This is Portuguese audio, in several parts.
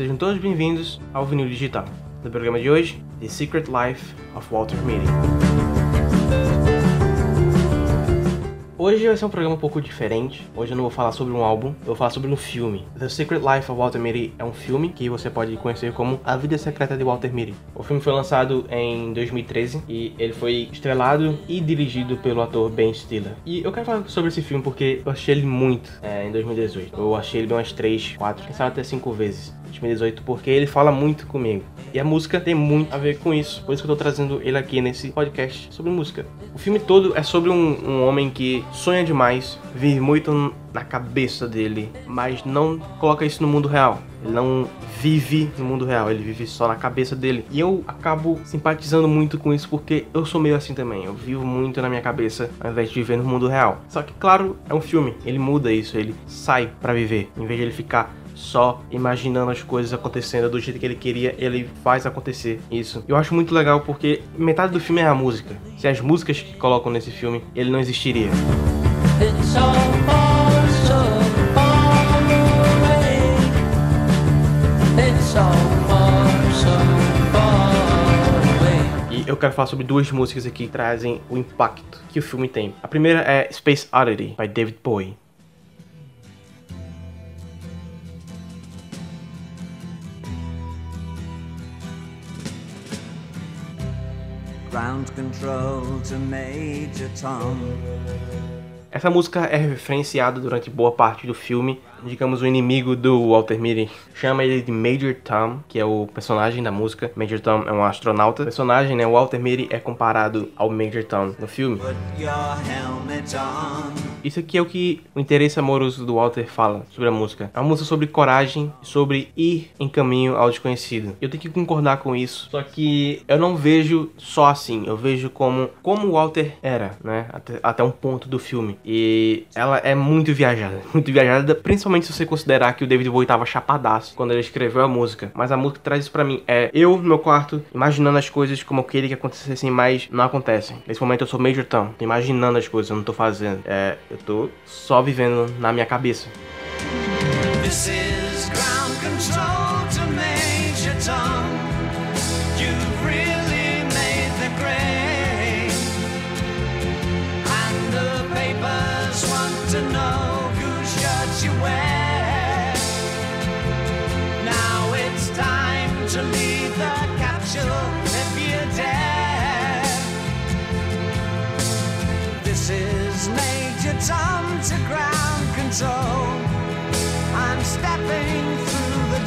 sejam todos bem-vindos ao Vinil Digital. No programa de hoje, The Secret Life of Walter Mitty. Hoje vai ser um programa um pouco diferente. Hoje eu não vou falar sobre um álbum, eu vou falar sobre um filme. The Secret Life of Walter Mitty é um filme que você pode conhecer como A Vida Secreta de Walter Mitty. O filme foi lançado em 2013 e ele foi estrelado e dirigido pelo ator Ben Stiller. E eu quero falar sobre esse filme porque eu achei ele muito é, em 2018. Eu achei ele umas 3, 4, quem sabe até 5 vezes. 2018, porque ele fala muito comigo. E a música tem muito a ver com isso. Por isso que eu tô trazendo ele aqui nesse podcast sobre música. O filme todo é sobre um, um homem que sonha demais, vive muito na cabeça dele, mas não coloca isso no mundo real. Ele não vive no mundo real, ele vive só na cabeça dele. E eu acabo simpatizando muito com isso porque eu sou meio assim também. Eu vivo muito na minha cabeça ao invés de viver no mundo real. Só que, claro, é um filme. Ele muda isso, ele sai para viver. Em vez de ele ficar só imaginando as coisas acontecendo do jeito que ele queria, ele faz acontecer isso. Eu acho muito legal porque metade do filme é a música. Se as músicas que colocam nesse filme, ele não existiria. E eu quero falar sobre duas músicas aqui que trazem o impacto que o filme tem. A primeira é Space Oddity, by David Bowie. Ground control to Major Tom. Essa música é referenciada durante boa parte do filme digamos, o inimigo do Walter Mitty. Chama ele de Major Tom, que é o personagem da música. Major Tom é um astronauta. O personagem, né, Walter Mitty é comparado ao Major Tom no filme. Isso aqui é o que o interesse amoroso do Walter fala sobre a música. É uma música sobre coragem, sobre ir em caminho ao desconhecido. Eu tenho que concordar com isso. Só que eu não vejo só assim. Eu vejo como como o Walter era, né, até, até um ponto do filme. E ela é muito viajada, muito viajada, principalmente se você considerar que o David Bowie tava chapadaço quando ele escreveu a música. Mas a música traz isso pra mim. É eu no meu quarto, imaginando as coisas como queria que acontecessem, mas não acontecem. Nesse momento eu sou Tom, tô imaginando as coisas, eu não tô fazendo. É, eu tô só vivendo na minha cabeça. This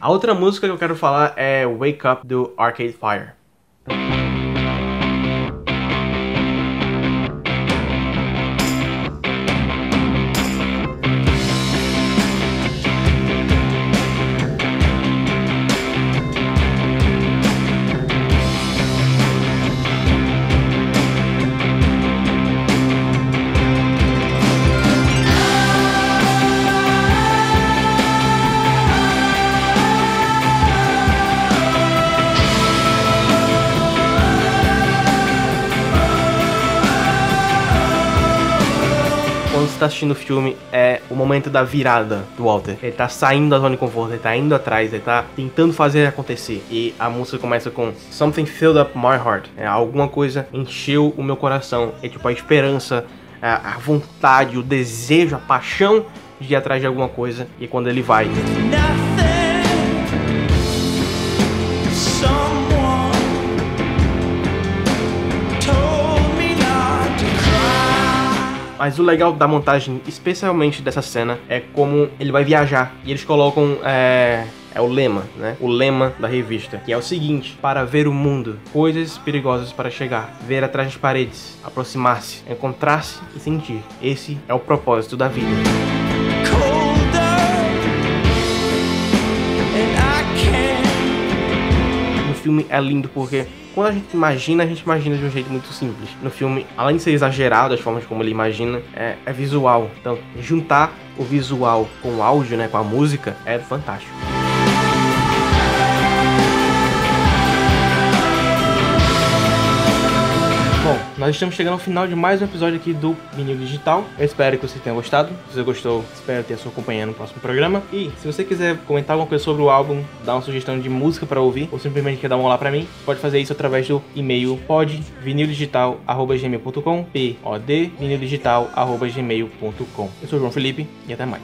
A outra música que eu quero falar é Wake Up do Arcade Fire. Está assistindo o filme é o momento da virada do Walter. Ele tá saindo da zona de conforto, ele tá indo atrás, ele tá tentando fazer acontecer. E a música começa com Something filled up my heart. É, alguma coisa encheu o meu coração. É tipo a esperança, a, a vontade, o desejo, a paixão de ir atrás de alguma coisa. E quando ele vai. Mas o legal da montagem, especialmente dessa cena, é como ele vai viajar e eles colocam é, é o lema, né? O lema da revista, que é o seguinte: para ver o mundo, coisas perigosas para chegar, ver atrás das paredes, aproximar-se, encontrar-se e sentir. Esse é o propósito da vida. No filme é lindo porque quando a gente imagina, a gente imagina de um jeito muito simples. No filme, além de ser exagerado as formas como ele imagina, é, é visual. Então, juntar o visual com o áudio, né, com a música, é fantástico. Nós estamos chegando ao final de mais um episódio aqui do Vinil Digital. Eu espero que você tenha gostado. Se você gostou, espero ter a sua companhia no próximo programa. E se você quiser comentar alguma coisa sobre o álbum, dar uma sugestão de música para ouvir, ou simplesmente quer dar um olá para mim, pode fazer isso através do e-mail podvinildigital.gmail.com p o d vinildigital.gmail.com Eu sou o João Felipe e até mais.